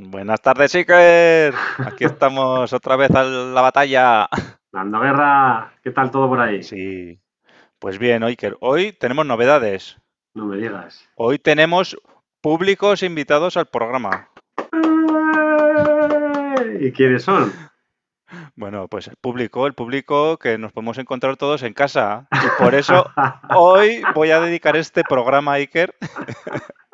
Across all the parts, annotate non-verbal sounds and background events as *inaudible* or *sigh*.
Buenas tardes, Iker. Aquí *laughs* estamos otra vez a la batalla. Dando guerra, ¿qué tal todo por ahí? Sí. Pues bien, Iker, hoy tenemos novedades. No me digas. Hoy tenemos públicos invitados al programa. ¿Y quiénes son? Bueno, pues el público, el público que nos podemos encontrar todos en casa. Y por eso *laughs* hoy voy a dedicar este programa, Iker, *laughs*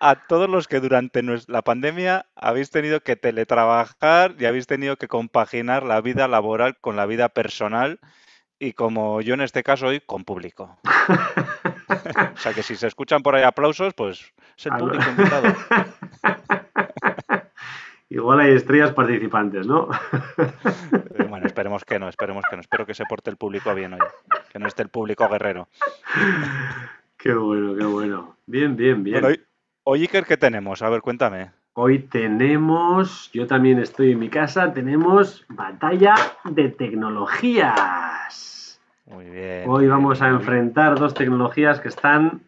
a todos los que durante la pandemia habéis tenido que teletrabajar y habéis tenido que compaginar la vida laboral con la vida personal y como yo en este caso hoy, con público. *laughs* O sea que si se escuchan por ahí aplausos, pues es el Algo- público invitado. *laughs* Igual hay estrellas participantes, ¿no? Eh, Bueno, esperemos que no, esperemos que no. Espero que se porte el público bien hoy, que no esté el público guerrero. qué bueno, qué bueno. Bien, bien, bien. Bueno, hoy, hoy, Iker, ¿qué tenemos? A ver, cuéntame. Hoy tenemos, yo también estoy en mi casa, tenemos batalla de tecnologías. Muy bien. Hoy vamos a enfrentar dos tecnologías que están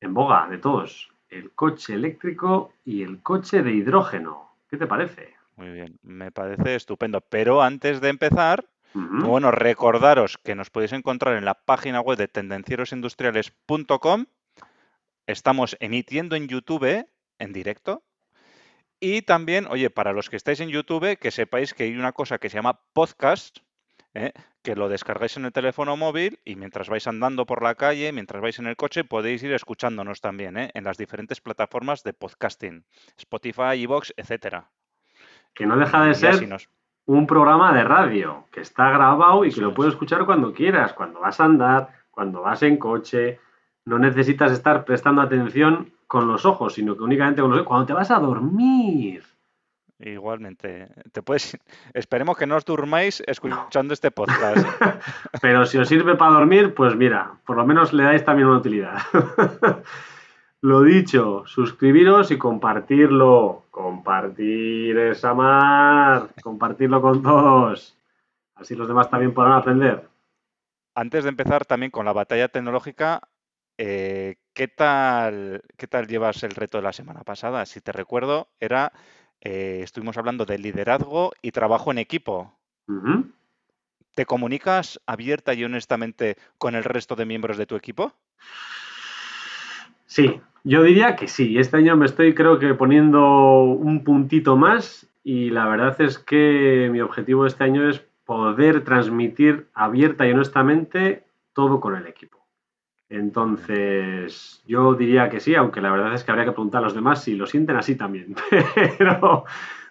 en boga de todos. El coche eléctrico y el coche de hidrógeno. ¿Qué te parece? Muy bien, me parece estupendo. Pero antes de empezar, bueno, recordaros que nos podéis encontrar en la página web de tendencierosindustriales.com. Estamos emitiendo en YouTube en directo. Y también, oye, para los que estáis en YouTube, que sepáis que hay una cosa que se llama podcast, ¿eh? que lo descargáis en el teléfono móvil y mientras vais andando por la calle, mientras vais en el coche, podéis ir escuchándonos también ¿eh? en las diferentes plataformas de podcasting, Spotify, Evox, etcétera. Que no deja de ser nos- un programa de radio que está grabado y que lo es. puedes escuchar cuando quieras, cuando vas a andar, cuando vas en coche. No necesitas estar prestando atención con los ojos, sino que únicamente con los ojos. Cuando te vas a dormir. Igualmente, te puedes, esperemos que no os durmáis escuchando este *laughs* podcast. Pero si os sirve para dormir, pues mira, por lo menos le dais también una utilidad. *laughs* Lo dicho, suscribiros y compartirlo. Compartir es amar. Compartirlo con todos. Así los demás también podrán aprender. Antes de empezar también con la batalla tecnológica, eh, ¿qué tal, qué tal llevas el reto de la semana pasada? Si te recuerdo, era, eh, estuvimos hablando de liderazgo y trabajo en equipo. ¿Te comunicas abierta y honestamente con el resto de miembros de tu equipo? Sí, yo diría que sí. Este año me estoy creo que poniendo un puntito más y la verdad es que mi objetivo este año es poder transmitir abierta y honestamente todo con el equipo. Entonces, yo diría que sí, aunque la verdad es que habría que preguntar a los demás si lo sienten así también. *laughs* Pero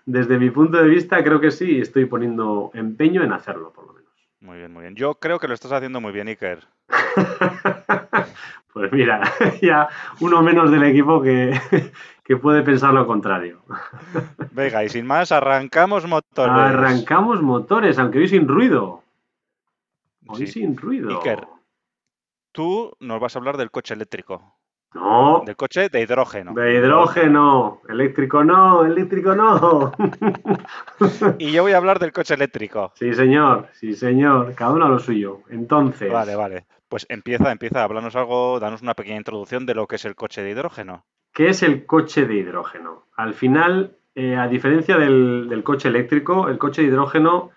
desde mi punto de vista creo que sí, estoy poniendo empeño en hacerlo, por lo menos. Muy bien, muy bien. Yo creo que lo estás haciendo muy bien, Iker. *laughs* Pues mira, *laughs* ya uno menos del equipo que, que puede pensar lo contrario. Venga, y sin más, arrancamos motores. Arrancamos motores, aunque hoy sin ruido. Hoy Sí. sin ruido. Iker. Tú nos vas a hablar del coche eléctrico, No, del coche de hidrógeno. de hidrógeno. Eléctrico no, eléctrico no. *laughs* Y yo voy a hablar del coche eléctrico. sí, señor, sí, señor. Cada uno a lo suyo. Entonces, Vale, vale. Pues empieza, empieza, háblanos algo, danos una pequeña introducción de lo que es el coche de hidrógeno. ¿qué es el coche de hidrógeno? Al final, eh, a diferencia del, del coche eléctrico, el coche de hidrógeno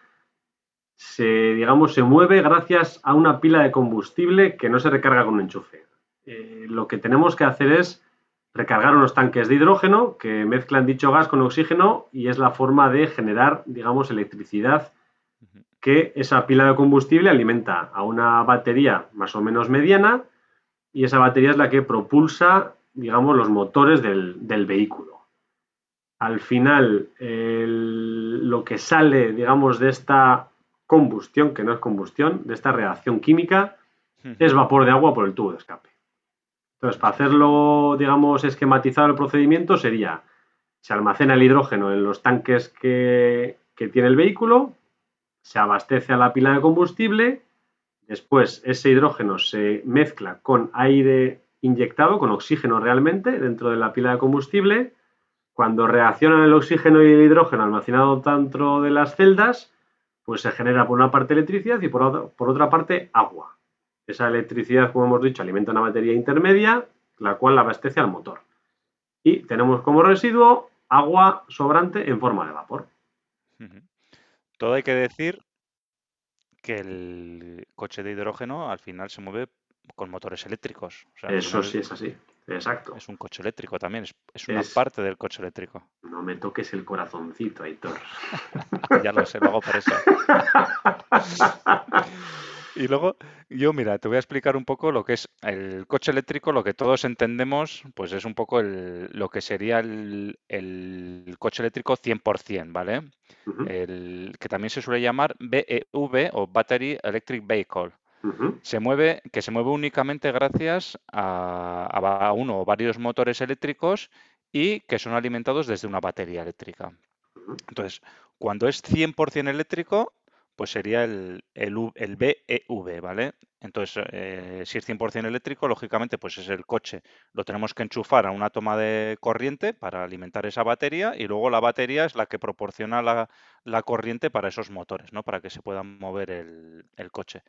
se, digamos, se mueve gracias a una pila de combustible que no se recarga con un enchufe. Eh, lo que tenemos que hacer es recargar unos tanques de hidrógeno que mezclan dicho gas con oxígeno y es la forma de generar, digamos, electricidad que esa pila de combustible alimenta a una batería más o menos mediana y esa batería es la que propulsa, digamos, los motores del, del vehículo. Al final, el- lo que sale, digamos, de esta combustión, que no es combustión, de esta reacción química, es vapor de agua por el tubo de escape. Entonces, para hacerlo, digamos, esquematizado el procedimiento sería, se almacena el hidrógeno en los tanques que, que tiene el vehículo, se abastece a la pila de combustible, después ese hidrógeno se mezcla con aire inyectado, con oxígeno realmente, dentro de la pila de combustible. Cuando reaccionan el oxígeno y el hidrógeno almacenado dentro de las celdas, pues se genera por una parte electricidad y por por otra parte agua. Esa electricidad, como hemos dicho, alimenta una batería intermedia, la cual la abastece al motor. Y tenemos como residuo agua sobrante en forma de vapor. Todo hay que decir que el coche de hidrógeno al final se mueve con motores eléctricos. Eso sí es así, exacto. Es un coche eléctrico también, es, una parte del coche eléctrico. No me toques el corazoncito, Aitor. *laughs* ya lo sé, lo hago por eso. *laughs* Y luego, yo, mira, te voy a explicar un poco lo que es el coche eléctrico, lo que todos entendemos, pues es un poco lo que sería el, coche eléctrico 100%, ¿vale? el, que también se suele llamar BEV o Battery Electric Vehicle. Se mueve, que se mueve únicamente gracias a, a uno o varios motores eléctricos y que son alimentados desde una batería eléctrica. Entonces, cuando es 100% eléctrico, pues sería el, el, BEV, ¿vale? Entonces, eh, si es 100% eléctrico, lógicamente, pues es el coche. Lo tenemos que enchufar a una toma de corriente para alimentar esa batería y luego la batería es la que proporciona la, corriente para esos motores, ¿no? Para que se pueda mover el, coche.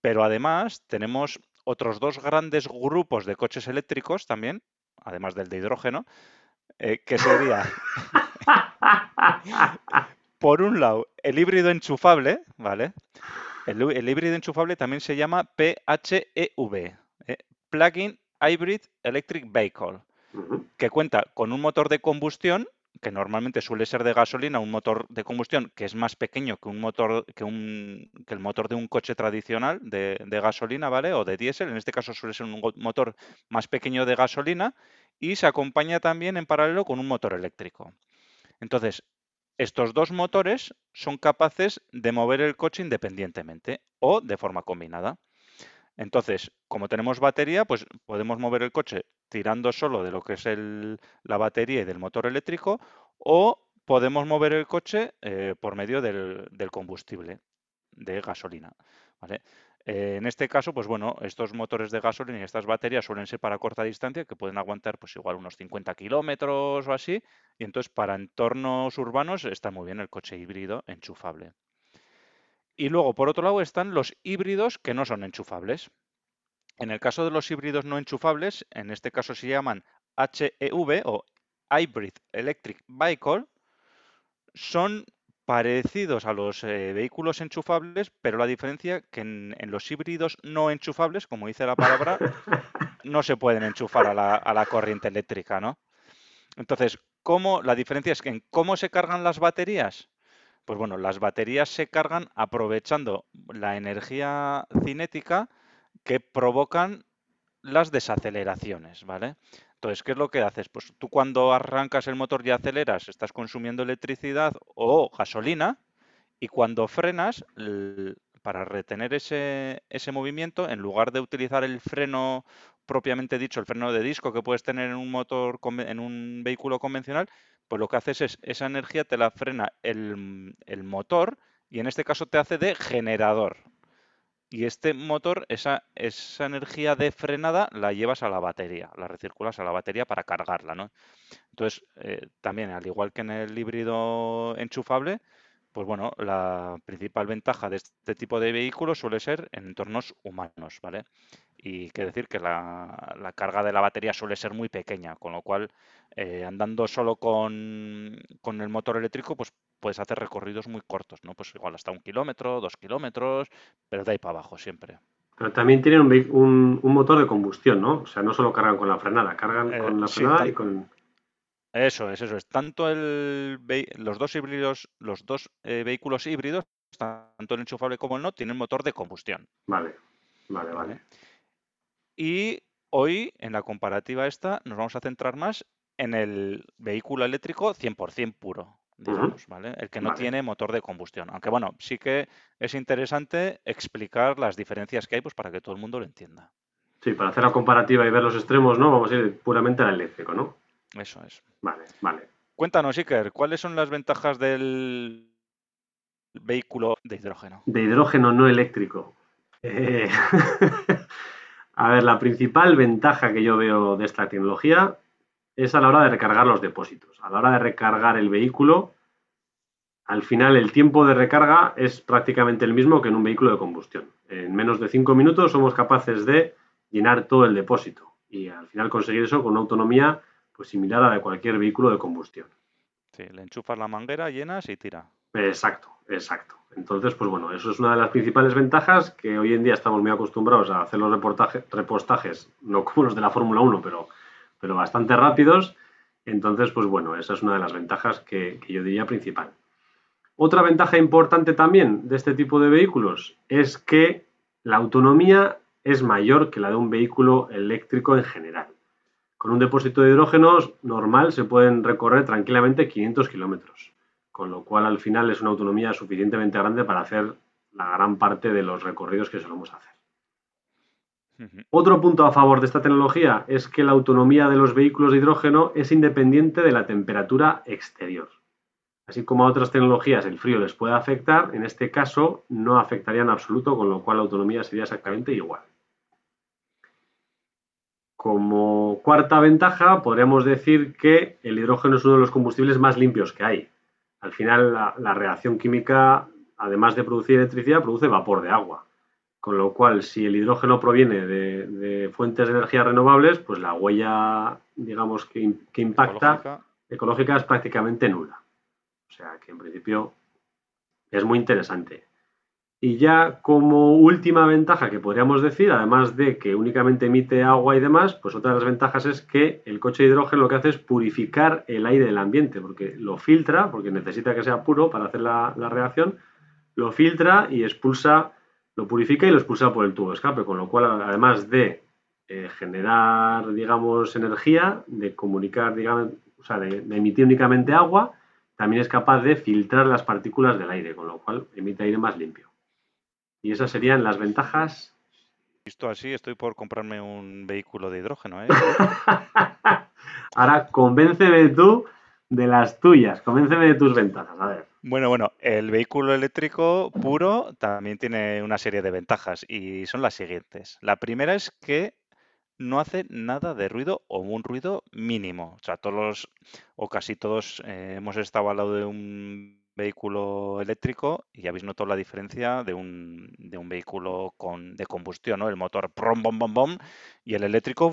Pero además tenemos otros dos grandes grupos de coches eléctricos también, además del de hidrógeno, eh, que sería *laughs* por un lado, el híbrido enchufable, ¿vale? El, híbrido enchufable también se llama PHEV, ¿eh? Plug-in Hybrid Electric Vehicle, que cuenta con un motor de combustión que normalmente suele ser de gasolina, un motor de combustión que es más pequeño que un motor que, un, que el motor de un coche tradicional de, de, gasolina, ¿vale? O de diésel. En este caso suele ser un motor más pequeño de gasolina y se acompaña también en paralelo con un motor eléctrico. Entonces, estos dos motores son capaces de mover el coche independientemente o de forma combinada. Entonces, como tenemos batería, pues podemos mover el coche tirando solo de lo que es la batería y del motor eléctrico o podemos mover el coche eh, por medio del, combustible de gasolina. Eh, en este caso, pues bueno, estos motores de gasolina y estas baterías suelen ser para corta distancia, que pueden aguantar pues igual unos 50 kilómetros o así, y entonces para entornos urbanos está muy bien el coche híbrido enchufable. Y luego, por otro lado, están los híbridos que no son enchufables. En el caso de los híbridos no enchufables, en este caso se llaman HEV o Hybrid Electric Vehicle, son parecidos a los eh, vehículos enchufables, pero la diferencia que en, los híbridos no enchufables, como dice la palabra, *laughs* no se pueden enchufar a la, corriente eléctrica, ¿no? Entonces, ¿cómo, la diferencia es que en cómo se cargan las baterías. Pues bueno, las baterías se cargan aprovechando la energía cinética que provocan las desaceleraciones, ¿vale? Entonces, ¿qué es lo que haces? Pues tú cuando arrancas el motor y aceleras, estás consumiendo electricidad o gasolina, y cuando frenas, para retener ese, movimiento, en lugar de utilizar el freno propiamente dicho, el freno de disco que puedes tener en un motor, en un vehículo convencional, pues lo que haces es esa energía te la frena el, motor y en este caso te hace de generador. Y este motor, esa, esa energía de frenada la llevas a la batería, la recirculas a la batería para cargarla, ¿no? Entonces, eh, también, al igual que en el híbrido enchufable, pues bueno, la principal ventaja de este tipo de vehículos suele ser en entornos humanos, ¿vale? Y quiere decir que la, carga de la batería suele ser muy pequeña, con lo cual eh, andando solo con, con, el motor eléctrico, pues puedes hacer recorridos muy cortos, ¿no? Pues igual hasta un kilómetro, dos kilómetros, pero de ahí para abajo siempre. Pero también tienen un, un, motor de combustión, ¿no? O sea, no solo cargan con la frenada, cargan eh, con la frenada y con... Eso es, eso es. Tanto el, los dos híbridos, los dos eh, vehículos híbridos, tanto el enchufable como el no, tienen motor de combustión. Vale, vale, vale. Y hoy, en la comparativa esta, nos vamos a centrar más en el vehículo eléctrico 100% puro digamos, ¿vale? El que no tiene motor de combustión. Aunque bueno, sí que es interesante explicar las diferencias que hay pues para que todo el mundo lo entienda. Sí, para hacer la comparativa y ver los extremos, ¿no? Vamos a ir puramente al eléctrico, ¿no? Eso es. Vale, vale. Cuéntanos, Iker, ¿cuáles son las ventajas del vehículo de hidrógeno? De hidrógeno no eléctrico. Eh, *laughs* a ver, la principal ventaja que yo veo de esta tecnología es a la hora de recargar los depósitos. A la hora de recargar el vehículo, al final el tiempo de recarga es prácticamente el mismo que en un vehículo de combustión. En menos de 5 minutos somos capaces de llenar todo el depósito y al final conseguir eso con una autonomía pues, similar a la de cualquier vehículo de combustión. Sí, le enchufas la manguera, llenas y tira. Exacto, exacto. Entonces, pues bueno, eso es una de las principales ventajas que hoy en día estamos muy acostumbrados a hacer los repostajes, no como los de la Fórmula 1, pero, pero bastante rápidos. Entonces, pues bueno, esa es una de las ventajas que yo diría principal. Otra ventaja importante también de este tipo de vehículos es que la autonomía es mayor que la de un vehículo eléctrico en general. Con un depósito de hidrógeno normal se pueden recorrer tranquilamente 500 kilómetros, con lo cual al final es una autonomía suficientemente grande para hacer la gran parte de los recorridos que solemos hacer. Otro punto a favor de esta tecnología es que la autonomía de los vehículos de hidrógeno es independiente de la temperatura exterior. Así como a otras tecnologías el frío les puede afectar, en este caso no afectaría en absoluto, con lo cual la autonomía sería exactamente igual. Como cuarta ventaja, podríamos decir que el hidrógeno es uno de los combustibles más limpios que hay. Al final, la, reacción química, además de producir electricidad, produce vapor de agua. Con lo cual, si el hidrógeno proviene de, fuentes de energía renovables, pues la huella, digamos, que, impacta ecológica es prácticamente nula. O sea que en principio es muy interesante. Y ya como última ventaja que podríamos decir, además de que únicamente emite agua y demás, pues otra de las ventajas es que el coche de hidrógeno lo que hace es purificar el aire del ambiente, porque lo filtra, porque necesita que sea puro para hacer la, reacción, lo filtra y expulsa, lo purifica y lo expulsa por el tubo de escape, con lo cual además de eh, generar, digamos, energía, de comunicar, digamos, o sea, de emitir únicamente agua, también es capaz de filtrar las partículas del aire, con lo cual emite aire más limpio. Y esas serían las ventajas. Visto así, estoy por comprarme un vehículo de hidrógeno. ¿eh? *laughs* Ahora, convénceme tú de las tuyas, convénceme de tus ventajas. A ver. Bueno, bueno, el vehículo eléctrico puro también tiene una serie de ventajas y son las siguientes. La primera es que no hace nada de ruido o un ruido mínimo. O sea, todos o casi todos eh, hemos estado al lado de un vehículo eléctrico y habéis notado la diferencia de un, de un vehículo con, de combustión, ¿no? El motor prom, bom, bom, bom y el eléctrico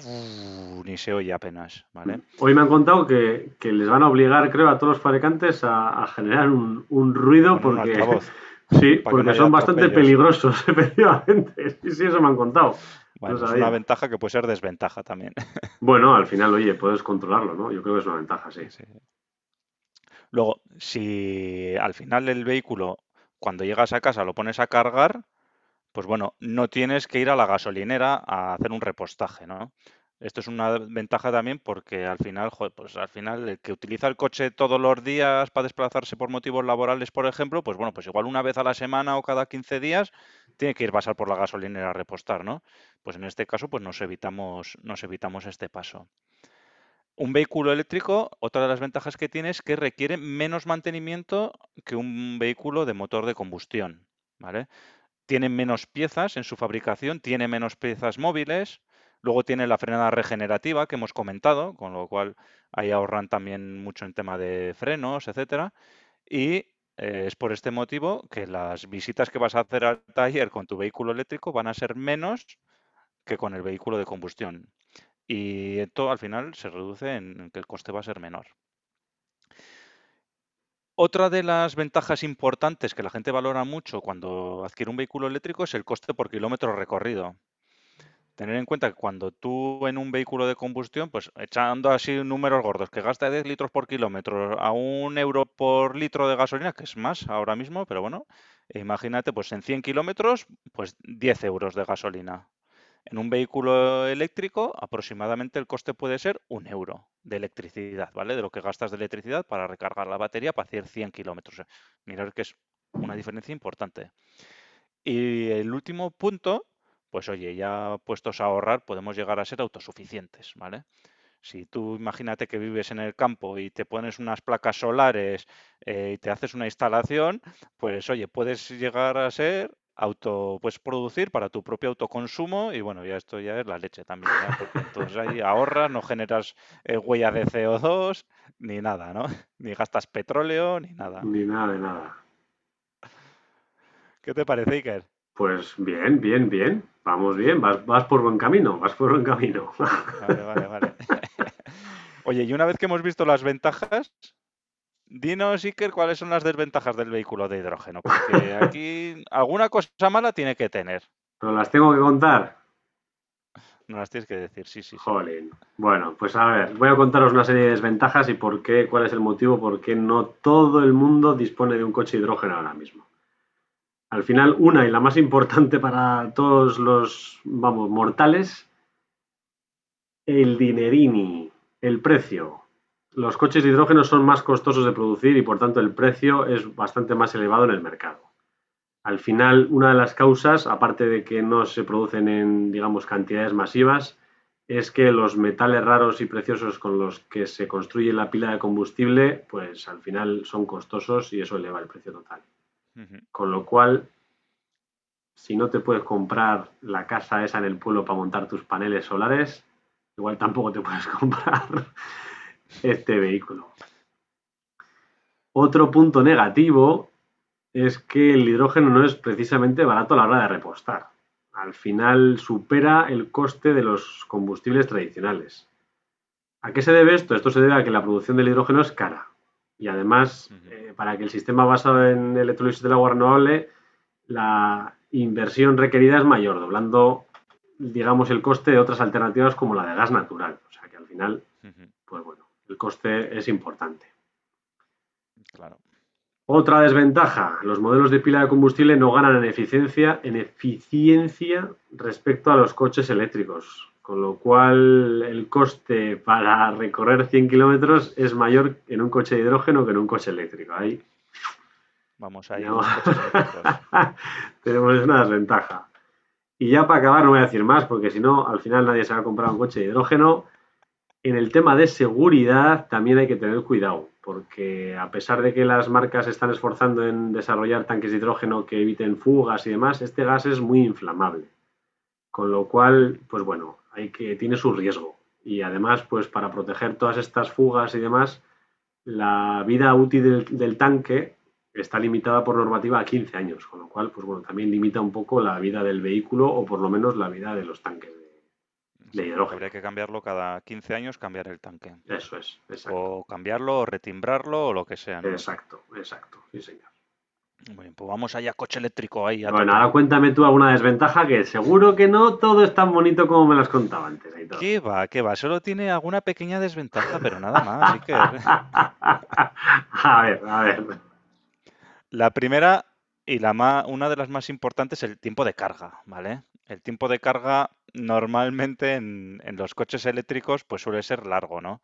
ni se oye apenas, ¿vale? Hoy me han contado que, les van a obligar, creo, a todos los fabricantes a, generar un, ruido porque... *laughs* sí, porque son bastante peligrosos, *laughs* efectivamente. Sí, sí, eso me han contado es una ventaja que puede ser desventaja también. Bueno, al final, oye, puedes controlarlo, ¿no? Yo creo que es una ventaja, sí. Luego, si al final el vehículo, cuando llegas a casa, lo pones a cargar, pues bueno, no tienes que ir a la gasolinera a hacer un repostaje, ¿no? Esto es una ventaja también porque al final, pues al final el que utiliza el coche todos los días para desplazarse por motivos laborales, por ejemplo, pues bueno, pues igual una vez a la semana o cada 15 días tiene que ir a pasar por la gasolinera a repostar, ¿no? Pues en este caso, pues nos evitamos, nos evitamos este paso. Un vehículo eléctrico, otra de las ventajas que tiene es que requiere menos mantenimiento que un vehículo de motor de combustión. Tiene menos piezas en su fabricación, tiene menos piezas móviles, Luego tiene la frenada regenerativa que hemos comentado, con lo cual ahí ahorran también mucho en tema de frenos, etcétera. Y eh, es por este motivo que las visitas que vas a hacer al taller con tu vehículo eléctrico van a ser menos que con el vehículo de combustión. Y esto al final se reduce en que el coste va a ser menor. Otra de las ventajas importantes que la gente valora mucho cuando adquiere un vehículo eléctrico es el coste por kilómetro recorrido tener en cuenta que cuando tú en un vehículo de combustión, pues echando así números gordos, que gasta 10 litros por kilómetro a un euro por litro de gasolina, que es más ahora mismo, pero bueno, imagínate, pues en 100 kilómetros, pues 10 euros de gasolina. En un vehículo eléctrico, aproximadamente el coste puede ser un euro de electricidad, ¿vale? De lo que gastas de electricidad para recargar la batería para hacer 100 kilómetros. Mirar que es una diferencia importante. Y el último punto pues oye, ya puestos a ahorrar podemos llegar a ser autosuficientes, ¿vale? Si tú imagínate que vives en el campo y te pones unas placas solares eh, y te haces una instalación, pues oye, puedes llegar a ser auto, puedes producir para tu propio autoconsumo y bueno, ya esto ya es la leche también, porque entonces ahí ahorras, no generas eh, huella de CO2 ni nada, ¿no? *laughs* Ni gastas petróleo ni nada. Ni nada de nada. ¿Qué te parece, Iker? Pues bien, bien, bien. Vamos bien, vas, vas por buen camino, vas por buen camino. Vale, vale, vale. *laughs* *laughs* Oye, y una vez que hemos visto las ventajas, dinos, Iker, cuáles son las desventajas del vehículo de hidrógeno, porque aquí alguna cosa mala tiene que tener. ¿Pero las tengo que contar? No las tienes que decir, sí, sí, sí. Jolín. Bueno, pues a ver, voy a contaros una serie de desventajas y por qué, cuál es el motivo por qué no todo el mundo dispone de un coche de hidrógeno ahora mismo. Al final, una y la más importante para todos los, vamos, mortales, el dinerini, el precio. Los coches de hidrógeno son más costosos de producir y por tanto el precio es bastante más elevado en el mercado. Al final, una de las causas, aparte de que no se producen en, digamos, cantidades masivas, es que los metales raros y preciosos con los que se construye la pila de combustible, pues al final son costosos y eso eleva el precio total. Con lo cual, si no te puedes comprar la casa esa en el pueblo para montar tus paneles solares, igual tampoco te puedes *laughs* comprar este vehículo. Otro punto negativo es que el hidrógeno no es precisamente barato a la hora de repostar. Al final supera el coste de los combustibles tradicionales. ¿A qué se debe esto? Esto se debe a que la producción del hidrógeno es cara. Y además, eh, para que el sistema basado en electrolisis del agua renovable, la inversión requerida es mayor, doblando, digamos, el coste de otras alternativas como la de gas natural. O sea que al final, pues bueno, el coste es importante. Claro. Otra desventaja, los modelos de pila de combustible no ganan en eficiencia, en eficiencia respecto a los coches eléctricos, con lo cual el coste para recorrer 100 kilómetros es mayor en un coche de hidrógeno que en un coche eléctrico. Ahí Vamos ahí. No. *laughs* tenemos una desventaja. Y ya para acabar no voy a decir más, porque si no, al final nadie se va a comprar un coche de hidrógeno. En el tema de seguridad también hay que tener cuidado, porque a pesar de que las marcas están esforzando en desarrollar tanques de hidrógeno que eviten fugas y demás, este gas es muy inflamable. Con lo cual, pues bueno, hay que, tiene su riesgo. Y además, pues para proteger todas estas fugas y demás, la vida útil del, del tanque está limitada por normativa a 15 años, con lo cual, pues bueno, también limita un poco la vida del vehículo o por lo menos la vida de los tanques. De- hidrógeno. Habría que cambiarlo cada 15 años, cambiar el tanque. Eso es, exacto. O cambiarlo, o retimbrarlo, o lo que sea. ¿no? Exacto, exacto, sí señor. Muy bien, pues vamos allá, coche eléctrico ahí. a Bueno, ahora cuéntame tú alguna desventaja que seguro que no todo es tan bonito como me lo has contado antes. ¿Qué va? ¿Qué va? Solo tiene alguna pequeña desventaja, pero nada más. Iker. *laughs* a ver, a ver. La primera y la más, una de las más importantes es el tiempo de carga, ¿vale? El tiempo de carga normalmente en, los coches eléctricos pues suele ser largo, ¿no?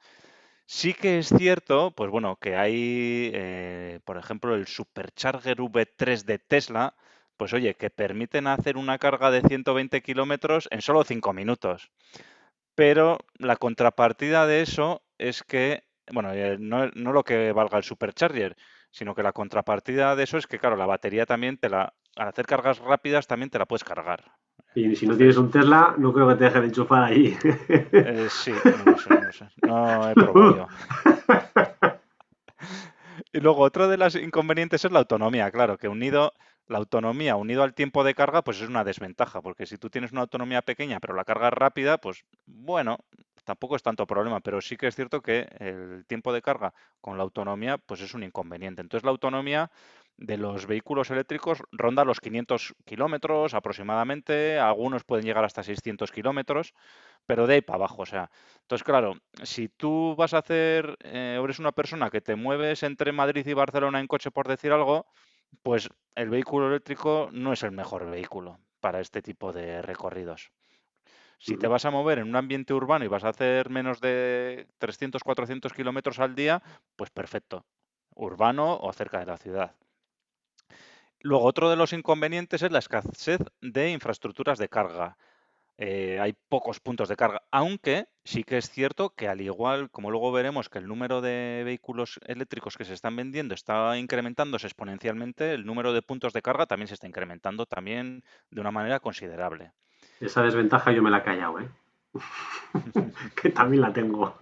Sí que es cierto, pues bueno, que hay, eh, por ejemplo, el Supercharger V3 de Tesla, pues oye, que permiten hacer una carga de 120 kilómetros en solo 5 minutos. Pero la contrapartida de eso es que, bueno, eh, no, no lo que valga el Supercharger, sino que la contrapartida de eso es que, claro, la batería también te la, al hacer cargas rápidas también te la puedes cargar. Y si no tienes un Tesla, no creo que te dejen enchufar allí. Eh, sí, no sé, no sé. No he probado. Y luego otro de los inconvenientes es la autonomía, claro, que unido, la autonomía unido al tiempo de carga, pues es una desventaja, porque si tú tienes una autonomía pequeña, pero la carga es rápida, pues bueno, tampoco es tanto problema, pero sí que es cierto que el tiempo de carga con la autonomía, pues es un inconveniente. Entonces la autonomía de los vehículos eléctricos ronda los 500 kilómetros aproximadamente, algunos pueden llegar hasta 600 kilómetros, pero de ahí para abajo, o sea. Entonces, claro, si tú vas a hacer, eh, o eres una persona que te mueves entre Madrid y Barcelona en coche, por decir algo, pues el vehículo eléctrico no es el mejor vehículo para este tipo de recorridos. Si te vas a mover en un ambiente urbano y vas a hacer menos de 300, 400 kilómetros al día, pues perfecto, urbano o cerca de la ciudad. Luego, otro de los inconvenientes es la escasez de infraestructuras de carga. eh, hay pocos puntos de carga, aunque sí que es cierto que al igual, como luego veremos que el número de vehículos eléctricos que se están vendiendo está incrementándose exponencialmente, el número de puntos de carga también se está incrementando también de una manera considerable. Esa desventaja yo me la he callado, ¿eh? *laughs* que también la tengo.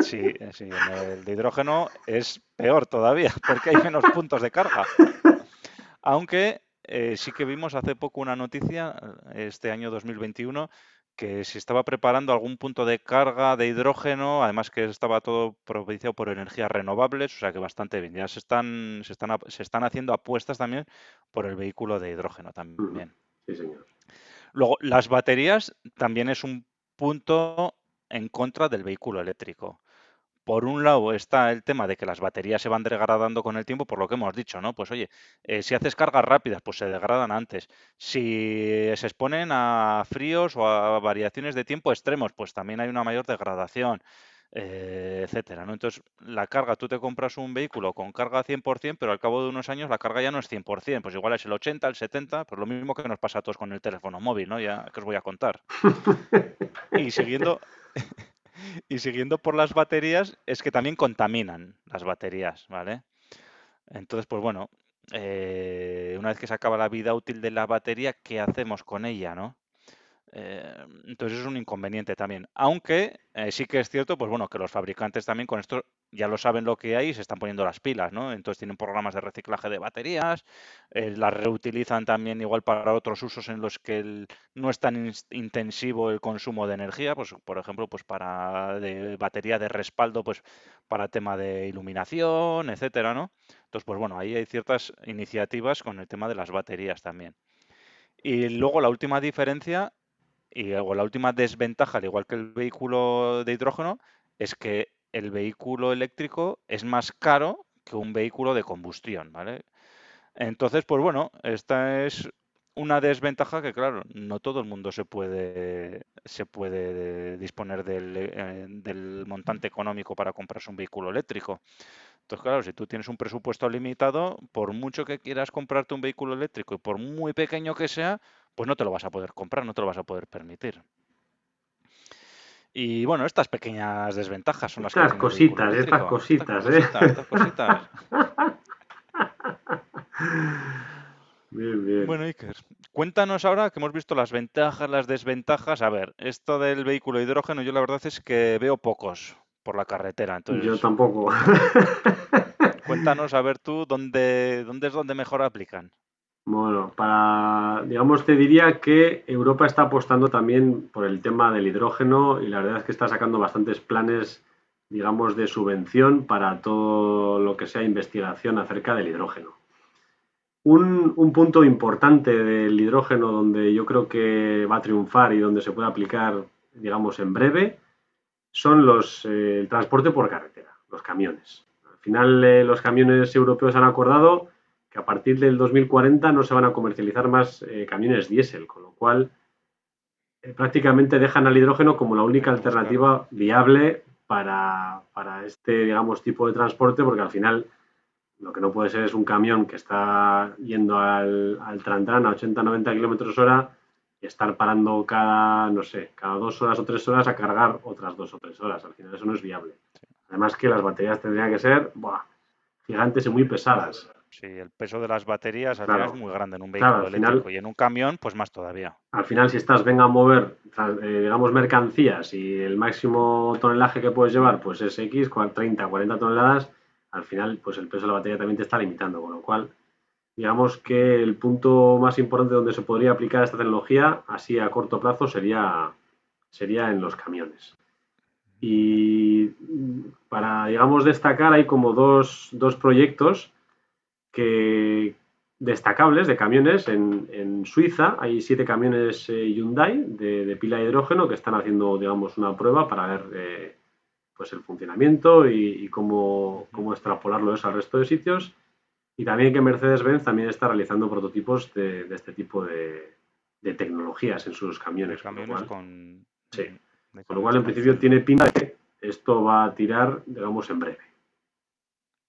Sí, eh, sí, el de hidrógeno es peor todavía, porque hay menos puntos de carga. *laughs* Aunque eh, sí que vimos hace poco una noticia, eh, este año 2021, que se estaba preparando algún punto de carga de hidrógeno, además que estaba todo propiciado por energías renovables, o sea que bastante bien. Ya se están, se están, se están haciendo apuestas también por el vehículo de hidrógeno también. Sí, señor. Luego, las baterías también es un punto en contra del vehículo eléctrico por un lado está el tema de que las baterías se van degradando con el tiempo, por lo que hemos dicho, ¿no? Pues oye, eh, si haces cargas rápidas, pues se degradan antes. Si se exponen a fríos o a variaciones de tiempo extremos, pues también hay una mayor degradación, eh, etcétera, ¿no? Entonces, la carga, tú te compras un vehículo con carga 100%, pero al cabo de unos años la carga ya no es 100%, pues igual es el 80, el 70, pues lo mismo que nos pasa a todos con el teléfono móvil, ¿no? Ya que os voy a contar. Y siguiendo... *laughs* *laughs* Y siguiendo por las baterías, es que también contaminan las baterías, ¿vale? Entonces, pues bueno, eh, una vez que se acaba la vida útil de la batería, ¿qué hacemos con ella, no? Eh, entonces es un inconveniente también. Aunque eh, sí que es cierto, pues bueno, que los fabricantes también con esto ya lo saben lo que hay y se están poniendo las pilas, ¿no? Entonces tienen programas de reciclaje de baterías, eh, las reutilizan también igual para otros usos en los que no es tan intensivo el consumo de energía, pues por ejemplo, pues para de batería de respaldo, pues para tema de iluminación, etcétera, ¿no? Entonces, pues bueno, ahí hay ciertas iniciativas con el tema de las baterías también. Y luego la última diferencia y luego la última desventaja, al igual que el vehículo de hidrógeno, es que el vehículo eléctrico es más caro que un vehículo de combustión, ¿vale? Entonces, pues bueno, esta es una desventaja que, claro, no todo el mundo se puede, se puede disponer del, eh, del montante económico para comprarse un vehículo eléctrico. Entonces, claro, si tú tienes un presupuesto limitado, por mucho que quieras comprarte un vehículo eléctrico y por muy pequeño que sea, pues no te lo vas a poder comprar, no te lo vas a poder permitir. Y bueno, estas pequeñas desventajas son las estas cositas, estas cositas, ¿eh? Estas cositas. Bien, bien. Bueno, Iker, cuéntanos ahora que hemos visto las ventajas, las desventajas. A ver, esto del vehículo hidrógeno, yo la verdad es que veo pocos por la carretera. Entonces, yo tampoco. *laughs* cuéntanos a ver tú dónde, dónde es donde mejor aplican. Bueno, para, digamos, te diría que Europa está apostando también por el tema del hidrógeno y la verdad es que está sacando bastantes planes, digamos, de subvención para todo lo que sea investigación acerca del hidrógeno. Un, punto importante del hidrógeno donde yo creo que va a triunfar y donde se puede aplicar, digamos, en breve, son los, eh, el transporte por carretera, los camiones. Al final, eh, los camiones europeos han acordado a partir del 2040 no se van a comercializar más eh, camiones diésel, con lo cual prácticamente dejan al hidrógeno como la única alternativa viable para, este, digamos, tipo de transporte, porque al final lo que no puede ser es un camión que está yendo al, al Trantran a 80-90 kilómetros hora y estar parando cada, no sé, cada dos horas o tres horas a cargar otras dos o tres horas. Al final eso no es viable. Además que las baterías tendrían que ser gigantes y muy pesadas. Sí, el peso de las baterías es muy grande en un vehículo eléctrico y en un camión, pues más todavía. Al final, si estás, venga a mover, eh, digamos, mercancías y el máximo tonelaje que puedes llevar, pues es X, 30, 40 toneladas, al final, pues el peso de la batería también te está limitando, con lo cual, digamos que el punto más importante donde se podría aplicar esta tecnología, así a corto plazo, sería, sería en los camiones. Y para, digamos, destacar, hay como dos, dos proyectos que destacables de camiones. En, Suiza hay siete camiones eh, Hyundai de, pila de hidrógeno que están haciendo, digamos, una prueba para ver eh, pues el funcionamiento y, cómo, cómo, extrapolarlo eso al resto de sitios. Y también que Mercedes-Benz también está realizando prototipos de, este tipo de, tecnologías en sus camiones. Camiones con, sí. Con lo cual, en principio, tiene pinta de que esto va a tirar, digamos, en breve.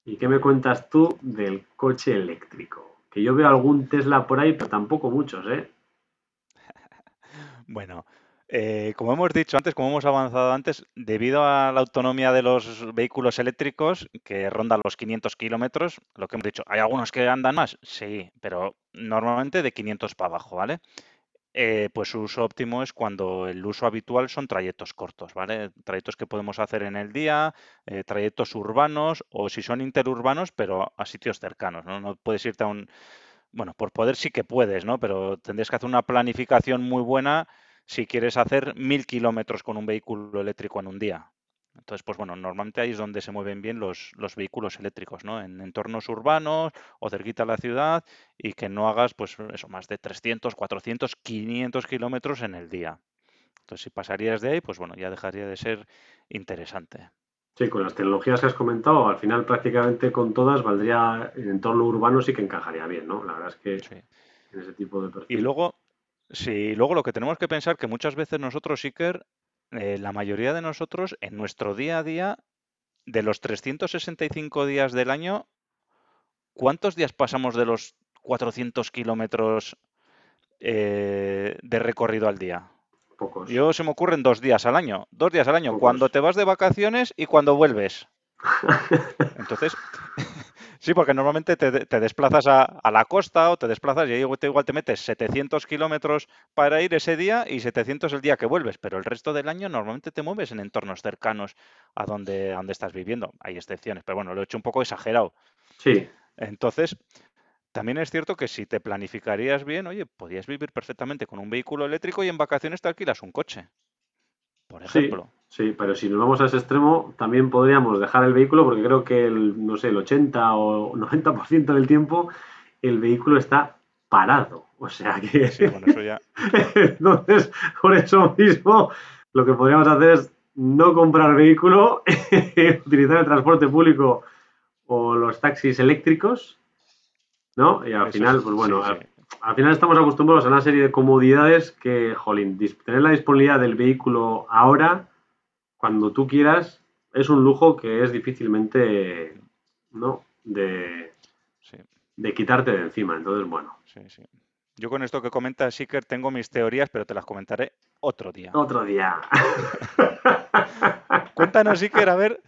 ¿Y qué me cuentas tú del coche eléctrico? Que yo veo algún Tesla por ahí, pero tampoco muchos, ¿eh? *laughs* bueno, Eh, como hemos dicho antes, como hemos avanzado antes, debido a la autonomía de los vehículos eléctricos que rondan los 500 kilómetros, lo que hemos dicho, ¿hay algunos que andan más? Sí, pero normalmente de 500 para abajo, ¿vale? Eh, pues su uso óptimo es cuando el uso habitual son trayectos cortos, ¿vale? Trayectos que podemos hacer en el día, eh, trayectos urbanos o si son interurbanos, pero a sitios cercanos, ¿no? No puedes irte a un... Bueno, por poder sí que puedes, ¿no? Pero tendrías que hacer una planificación muy buena si quieres hacer mil kilómetros con un vehículo eléctrico en un día. Entonces, pues bueno, normalmente ahí es donde se mueven bien los, los vehículos eléctricos, ¿no? En entornos urbanos o cerquita a la ciudad y que no hagas, pues eso, más de 300, 400, 500 kilómetros en el día. Entonces, si pasarías de ahí, pues bueno, ya dejaría de ser interesante. Sí, con las tecnologías que has comentado, al final prácticamente con todas valdría en entorno urbano sí que encajaría bien, ¿no? La verdad es que Sí. en ese tipo de Y perfil. luego, sí, luego lo que tenemos que pensar que muchas veces nosotros, Iker, eh, la mayoría de nosotros en nuestro día a día, de los 365 días del año, ¿cuántos días pasamos de los 400 kilómetros eh, de recorrido al día? Pocos. Yo se me ocurren dos días al año, dos días al año, Pocos. cuando te vas de vacaciones y cuando vuelves. *laughs* Entonces, sí, porque normalmente te, te desplazas a, a la costa o te desplazas y ahí igual te, igual te metes 700 kilómetros para ir ese día y 700 el día que vuelves, pero el resto del año normalmente te mueves en entornos cercanos a donde, a donde estás viviendo. Hay excepciones, pero bueno, lo he hecho un poco exagerado. Sí, Entonces, también es cierto que si te planificarías bien, oye, podías vivir perfectamente con un vehículo eléctrico y en vacaciones te alquilas un coche, por ejemplo. sí, pero si nos vamos a ese extremo, también podríamos dejar el vehículo porque creo que el, no sé, el 80 o *laughs* 90% del tiempo el vehículo está parado. O sea que Sí, bueno, eso ya. *laughs* Entonces, por eso mismo, lo que podríamos hacer es no comprar vehículo, *laughs* utilizar el transporte público o los taxis eléctricos, ¿no? Y al Eso final, es, pues bueno, sí, al, sí. al final estamos acostumbrados a una serie de comodidades que, jolín, tener la disponibilidad del vehículo ahora, cuando tú quieras, es un lujo que es difícilmente, ¿no? De, Sí, de quitarte de encima. Entonces, bueno, sí, sí. Yo con esto que comenta Siker tengo mis teorías, pero te las comentaré otro día. otro día. *laughs* Cuéntanos, Siker, a ver,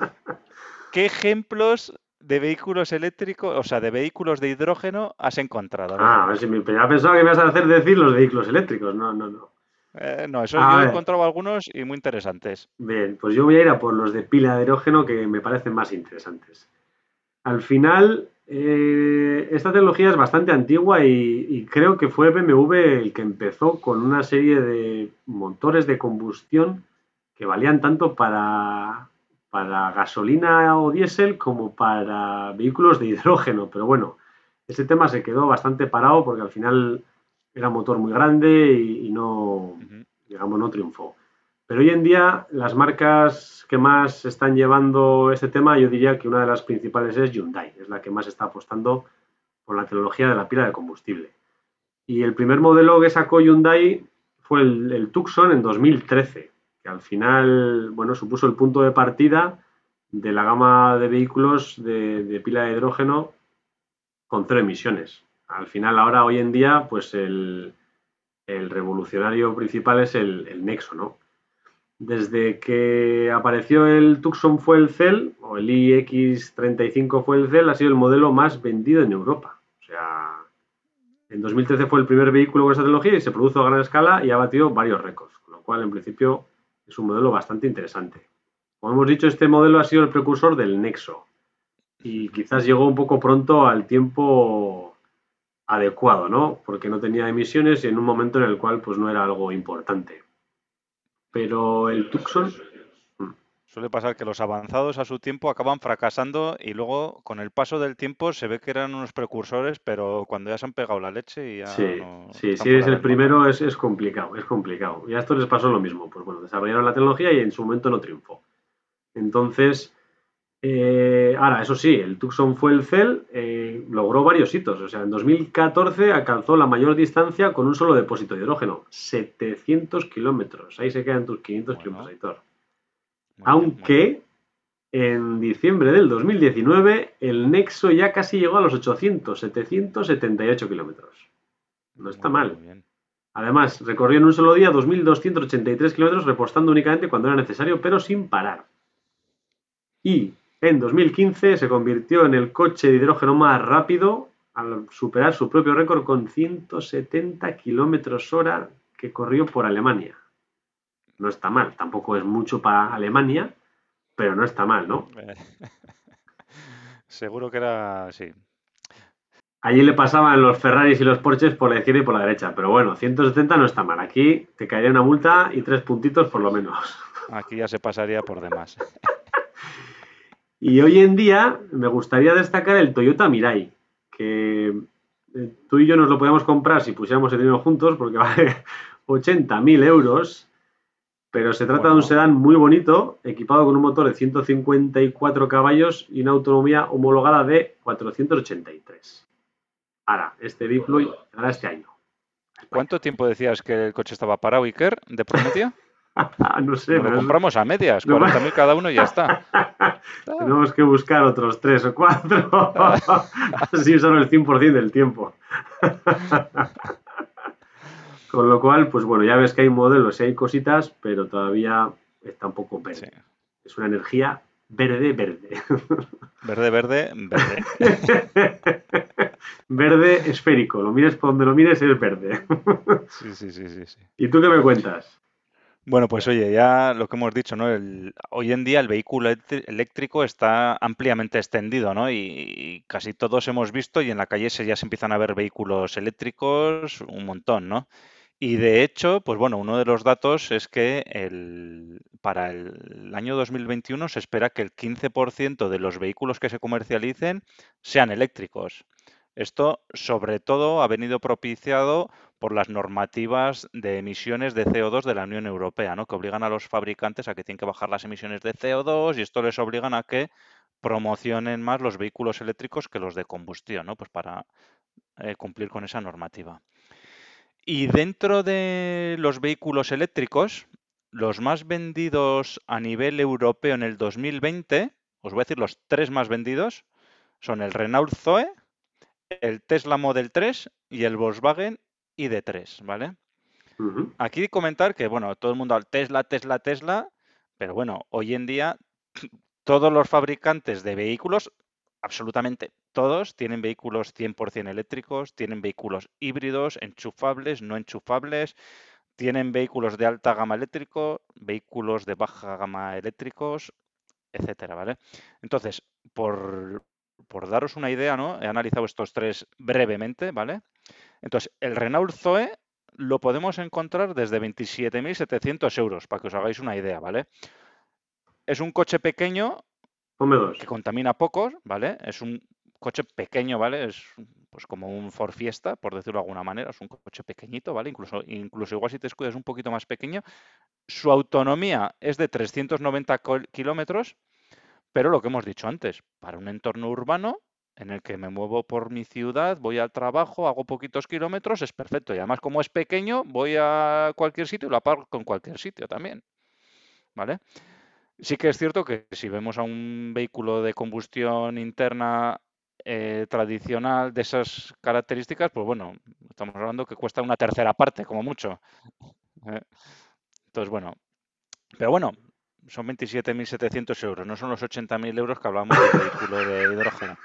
¿qué ejemplos de vehículos eléctricos, o sea, de vehículos de hidrógeno has encontrado? Ah, a ver si me ya pensaba que me ibas a hacer decir los vehículos eléctricos. No, no, no. Eh, no, eso A yo he encontrado algunos y muy interesantes. Bien, pues yo voy a ir a por los de pila de hidrógeno que me parecen más interesantes. Al final, eh, esta tecnología es bastante antigua y, y creo que fue BMW el que empezó con una serie de motores de combustión que valían tanto para, para gasolina o diésel como para vehículos de hidrógeno. Pero bueno, ese tema se quedó bastante parado porque al final era un motor muy grande y, y no, Ujú. digamos, no triunfó. Pero hoy en día las marcas que más están llevando este tema, yo diría que una de las principales es Hyundai, es la que más está apostando por la tecnología de la pila de combustible. Y el primer modelo que sacó Hyundai fue el, el Tucson en 2013, que al final, bueno, supuso el punto de partida de la gama de vehículos de, de pila de hidrógeno con cero emisiones. Al final, ahora, hoy en día, pues el, revolucionario principal es el, Nexo, ¿no? Desde que apareció el Tucson fue el Cell, o el iX35 fue el Cell, ha sido el modelo más vendido en Europa. O sea, en 2013 fue el primer vehículo con esta tecnología y se produjo a gran escala y ha batido varios récords, con lo cual, en principio, es un modelo bastante interesante. Como hemos dicho, este modelo ha sido el precursor del Nexo y quizás llegó un poco pronto al tiempo adecuado, ¿no? Porque no tenía emisiones y en un momento en el cual pues no era algo importante. Pero el Tucson, Suele pasar que los avanzados a su tiempo acaban fracasando y luego con el paso del tiempo se ve que eran unos precursores, pero cuando ya se han pegado la leche y ya sí, no sí, si eres el primero es, es complicado, es complicado. Y a esto les pasó lo mismo, pues bueno, desarrollaron la tecnología y en su momento no triunfó. Entonces, eh, ahora, eso sí, el Tucson fue el Cell, eh, logró varios hitos. O sea, en 2014 alcanzó la mayor distancia con un solo depósito de hidrógeno, 700 kilómetros. Ahí se quedan tus 500 Bueno. kilómetros, Aitor. Bien. Aunque en diciembre del 2019 el Nexo ya casi llegó a los 800, 778 kilómetros. No está Muy mal. muy. Además, recorrió en un solo día 2.283 kilómetros repostando únicamente cuando era necesario, pero sin parar. Y en 2015 se convirtió en el coche de hidrógeno más rápido al superar su propio récord con 170 kilómetros hora que corrió por Alemania. No está mal, tampoco es mucho para Alemania, pero no está mal, ¿no? *laughs* Seguro que era, sí. Allí le pasaban los Ferraris y los Porsches por la izquierda y por la derecha, pero bueno, 170 no está mal. Aquí te caería una multa y tres puntitos por lo menos. Aquí ya se pasaría por demás. *laughs* y hoy en día me gustaría destacar el Toyota Mirai, que eh, tú y yo nos lo podíamos comprar si pusiéramos el dinero juntos, porque *laughs* vale 80.000 euros, pero se trata de un sedán muy bonito, equipado con un motor de 154 caballos y una autonomía homologada de 483. Ahora, este Diploy hará este año. ¿Cuánto tiempo decías que el coche estaba parado, Iker, de Prometía? *laughs* *laughs* no sé. lo compramos a medias, 40.000 cada uno y ya está. *laughs* Tenemos que buscar otros tres o cuatro. *laughs* Así usar el 100% del tiempo. Con lo cual, pues bueno, ya ves que hay modelos y hay cositas, pero todavía está un poco verde. Es una energía verde, verde. Verde, verde, verde. verde esférico. Lo mires por donde lo mires, es verde. sí, sí, sí, sí, sí. ¿Y tú qué me cuentas? Bueno, pues oye, ya lo que hemos dicho, ¿no? hoy en día el vehículo eléctrico está ampliamente extendido, ¿no? Y, casi todos hemos visto y en la calle se, ya se empiezan a ver vehículos eléctricos un montón, ¿no? Y de hecho, pues bueno, uno de los datos es que el, para el año 2021 se espera que el 15% de los vehículos que se comercialicen sean eléctricos. Esto, sobre todo, ha venido propiciado por las normativas de emisiones de CO2 de la Unión Europea, ¿no? que obligan a los fabricantes a que tienen que bajar las emisiones de CO2 y esto les obligan a que promocionen más los vehículos eléctricos que los de combustión, ¿no? pues para eh, cumplir con esa normativa. Y dentro de los vehículos eléctricos, los más vendidos a nivel europeo en el 2020, os voy a decir los tres más vendidos, son el Renault Zoe, el Tesla Model 3 y el Volkswagen ID3, ¿vale? Aquí comentar que, bueno, todo el mundo al Tesla, Tesla, Tesla, pero bueno, hoy en día *clears throat* todos los fabricantes de vehículos, absolutamente todos, tienen vehículos 100% eléctricos, tienen vehículos híbridos, enchufables, no enchufables, tienen vehículos de alta gama eléctrico, vehículos de baja gama eléctricos, etcétera, ¿vale? Entonces, por, por daros una idea, ¿no? He analizado estos tres brevemente, ¿vale? Entonces, el Renault Zoe lo podemos encontrar desde 27.700 euros, para que os hagáis una idea, ¿vale? Es un coche pequeño que contamina pocos, ¿vale? Es un coche pequeño, ¿vale? Es pues como un Ford Fiesta, por decirlo de alguna manera, es un coche pequeñito, ¿vale? Incluso, incluso igual si te escudas un poquito más pequeño. Su autonomía es de 390 kilómetros pero lo que hemos dicho antes, para un entorno urbano en el que me muevo por mi ciudad, voy al trabajo, hago poquitos kilómetros, es perfecto. Y además, como es pequeño, voy a cualquier sitio y lo aparco en cualquier sitio también. ¿Vale? Sí que es cierto que si vemos a un vehículo de combustión interna eh, tradicional de esas características, pues bueno, estamos hablando que cuesta una tercera parte, como mucho. *laughs* ¿eh? Entonces, bueno, pero bueno, son 27.700 euros, no son los 80.000 euros que hablamos del vehículo de hidrógeno.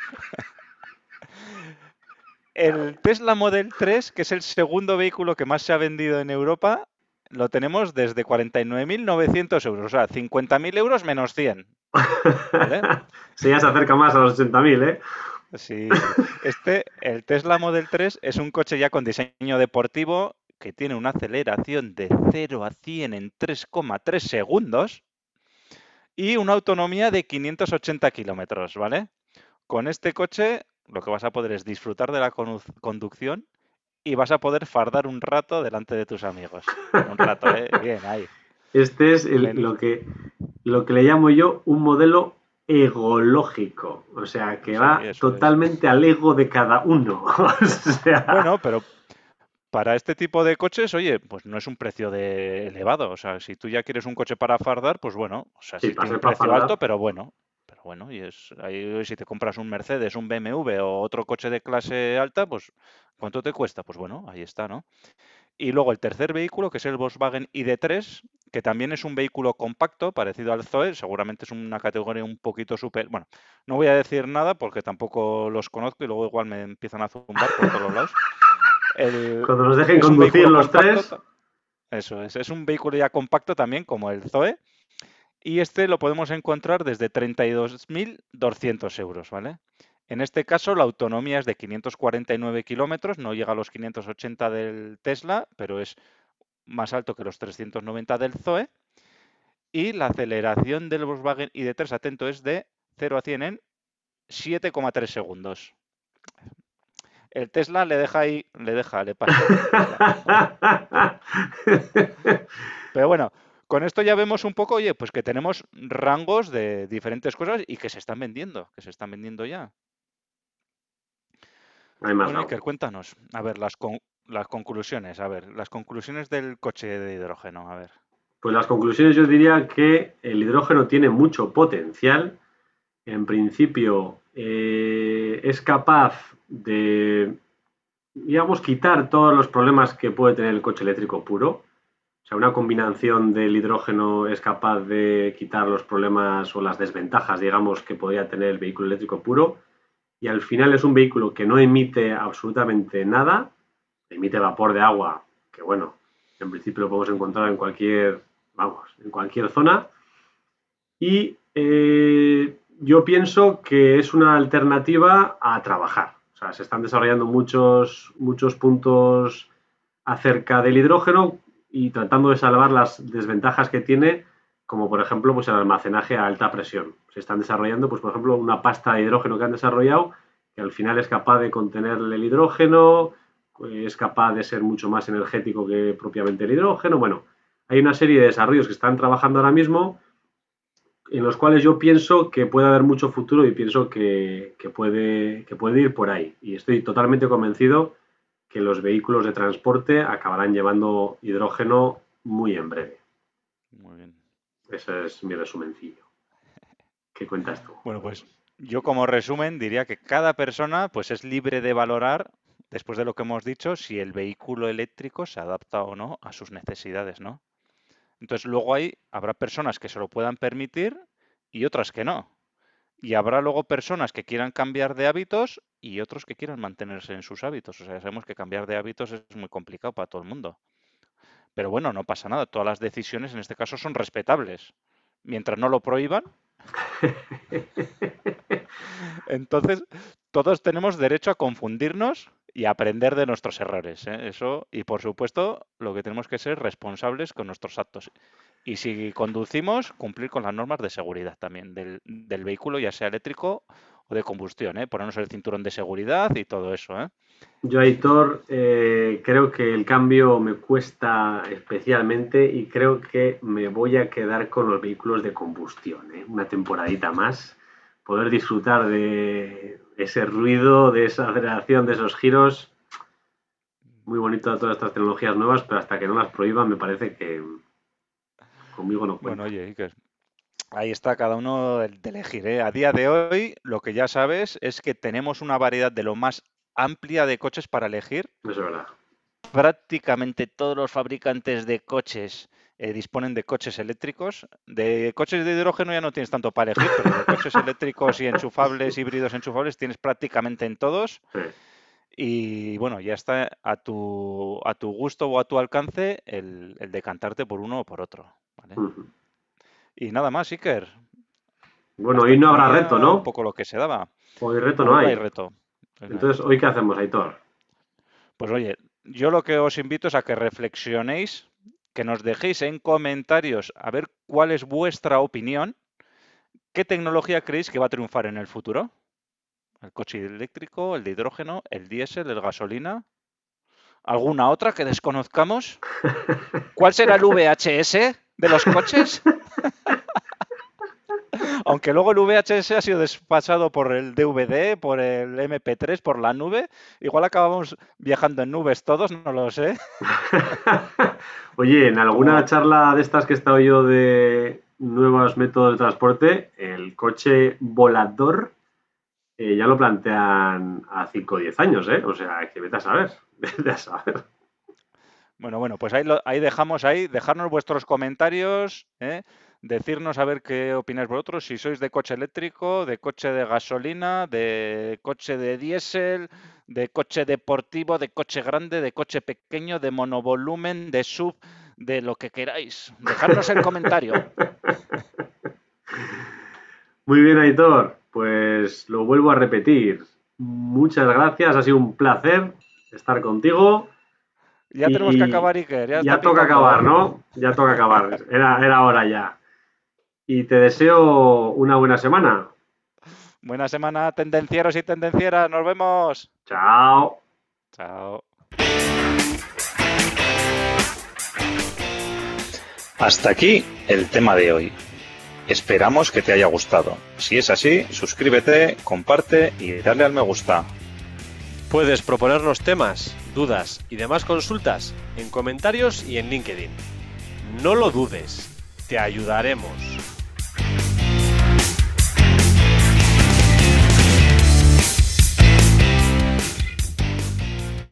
El Tesla Model 3, que es el segundo vehículo que más se ha vendido en Europa, lo tenemos desde 49.900 euros, o sea, 50.000 euros menos 100. ¿vale? *laughs* Sí, ya se acerca más a los 80.000, ¿eh? Sí, este, el Tesla Model 3 es un coche ya con diseño deportivo que tiene una aceleración de 0 a 100 en 3,3 segundos y una autonomía de 580 kilómetros, ¿vale? Con este coche lo que vas a poder es disfrutar de la conducción y vas a poder fardar un rato delante de tus amigos. Un rato, ¿eh? *laughs* Bien, ahí. Este es lo, que, lo que le llamo yo un modelo egológico, o sea, que va totalmente al ego de cada uno. *laughs* Bueno, pero para este tipo de coches, oye, pues no es un precio de elevado. O sea, si tú ya quieres un coche para fardar, pues bueno, o sea, sí, tiene un precio alto, pero bueno. Pero bueno, y es ahí si te compras un Mercedes, un BMW o otro coche de clase alta, pues ¿cuánto te cuesta? Pues bueno, ahí está, ¿no? Y luego el tercer vehículo, que es el Volkswagen ID3, que también es un vehículo compacto, parecido al Zoe, seguramente es una categoría un poquito super... Bueno, no voy a decir nada porque tampoco los conozco y luego igual me empiezan a zumbar por todos lados. Cuando nos dejen conducir los tres... Eso es, es un vehículo ya compacto también, como el Zoe, y este lo podemos encontrar desde 32.200 euros, ¿vale? En este caso, la autonomía es de 549 kilómetros, no llega a los 580 del Tesla, pero es más alto que los 390 del Zoe. Y la aceleración del Volkswagen ID3, atento, es de 0 a 100 en 7,3 segundos. El Tesla le deja ahí, le deja, le pasa. Pero bueno, con esto ya vemos un poco, oye, pues que tenemos rangos de diferentes cosas y que se están vendiendo, que se están vendiendo ya. Hay más bueno, cuéntanos, a ver, las, las conclusiones, a ver, las conclusiones del coche de hidrógeno, a ver. Pues las conclusiones yo diría que el hidrógeno tiene mucho potencial. En principio eh, es capaz de, digamos, quitar todos los problemas que puede tener el coche eléctrico puro. O sea, una combinación del hidrógeno es capaz de quitar los problemas o las desventajas, digamos, que podría tener el vehículo eléctrico puro y al final es un vehículo que no emite absolutamente nada, emite vapor de agua, que bueno, en principio lo podemos encontrar en cualquier, vamos, en cualquier zona. Y eh, yo pienso que es una alternativa a trabajar. O sea, se están desarrollando muchos, muchos puntos acerca del hidrógeno y tratando de salvar las desventajas que tiene como por ejemplo pues el almacenaje a alta presión. Se están desarrollando, pues por ejemplo, una pasta de hidrógeno que han desarrollado que al final es capaz de contener el hidrógeno, es capaz de ser mucho más energético que propiamente el hidrógeno. Bueno, hay una serie de desarrollos que están trabajando ahora mismo en los cuales yo pienso que puede haber mucho futuro y pienso que, puede, que puede ir por ahí. Y estoy totalmente convencido que los vehículos de transporte acabarán llevando hidrógeno muy en breve. Muy bien. Ese es mi resumencillo. ¿Qué cuentas tú? Bueno, pues yo como resumen diría que cada persona pues es libre de valorar, después de lo que hemos dicho, si el vehículo eléctrico se adapta o no a sus necesidades, ¿no? Entonces luego hay, habrá personas que se lo puedan permitir y otras que no. Y habrá luego personas que quieran cambiar de hábitos y otros que quieran mantenerse en sus hábitos. O sea, sabemos que cambiar de hábitos es muy complicado para todo el mundo. Pero bueno, no pasa nada. Todas las decisiones en este caso son respetables. Mientras no lo prohíban. *laughs* *laughs* Entonces, todos tenemos derecho a confundirnos y aprender de nuestros errores. ¿eh? Eso, y por supuesto, lo que tenemos que ser responsables con nuestros actos. Y si conducimos, cumplir con las normas de seguridad también del, del vehículo, ya sea eléctrico o de combustión, ¿eh? ponernos el cinturón de seguridad y todo eso. ¿eh? Yo, Aitor, eh, creo que el cambio me cuesta especialmente y creo que me voy a quedar con los vehículos de combustión, ¿eh? una temporadita más, poder disfrutar de ese ruido, de esa aceleración, de esos giros. Muy bonito todas estas tecnologías nuevas, pero hasta que no las prohíban me parece que conmigo no cuenta. Bueno, oye, Iker, Ahí está cada uno de elegir. ¿eh? A día de hoy, lo que ya sabes es que tenemos una variedad de lo más amplia de coches para elegir. Es verdad. Prácticamente todos los fabricantes de coches eh, disponen de coches eléctricos. De coches de hidrógeno ya no tienes tanto para elegir, pero de *laughs* coches eléctricos y enchufables, híbridos enchufables, tienes prácticamente en todos. Y bueno, ya está a tu, a tu gusto o a tu alcance el, decantarte por uno o por otro. Y nada más, Iker. Bueno, hoy no habrá reto, ¿no? Un poco lo que se daba. Hoy reto no hay. hay reto. Entonces, ¿hoy qué hacemos, Aitor? Pues oye, yo lo que os invito es a que reflexionéis, que nos dejéis en comentarios a ver cuál es vuestra opinión. ¿Qué tecnología creéis que va a triunfar en el futuro? ¿El coche eléctrico, el de hidrógeno, el diésel, el gasolina? ¿Alguna otra que desconozcamos? *laughs* ¿Cuál será el VHS? de los coches. *laughs* *laughs* Aunque luego el VHS ha sido despachado por el DVD, por el MP3, por la nube. Igual acabamos viajando en nubes todos, no lo sé. *laughs* Oye, en alguna charla de estas que he estado yo de nuevos métodos de transporte, el coche volador eh, ya lo plantean a 5 o 10 años, ¿eh? O sea, que vete a saber, *laughs* vete a saber. Bueno, bueno, pues ahí, lo, ahí dejamos ahí, dejarnos vuestros comentarios, ¿eh? Decirnos a ver qué opináis vosotros, si sois de coche eléctrico, de coche de gasolina, de coche de diésel, de coche deportivo, de coche grande, de coche pequeño, de monovolumen, de sub, de lo que queráis. Dejadnos el comentario. *laughs* Muy bien, Aitor. Pues lo vuelvo a repetir. Muchas gracias, ha sido un placer estar contigo. Ya tenemos que acabar, Iker. Ya, ya toca acabar, ¿no? Ya toca acabar. Era, era hora ya. Y te deseo una buena semana. Buena semana, tendencieros y tendencieras. Nos vemos. Chao. Chao. Hasta aquí el tema de hoy. Esperamos que te haya gustado. Si es así, suscríbete, comparte y dale al me gusta. Puedes proponernos temas, dudas y demás consultas en comentarios y en LinkedIn. No lo dudes, te ayudaremos.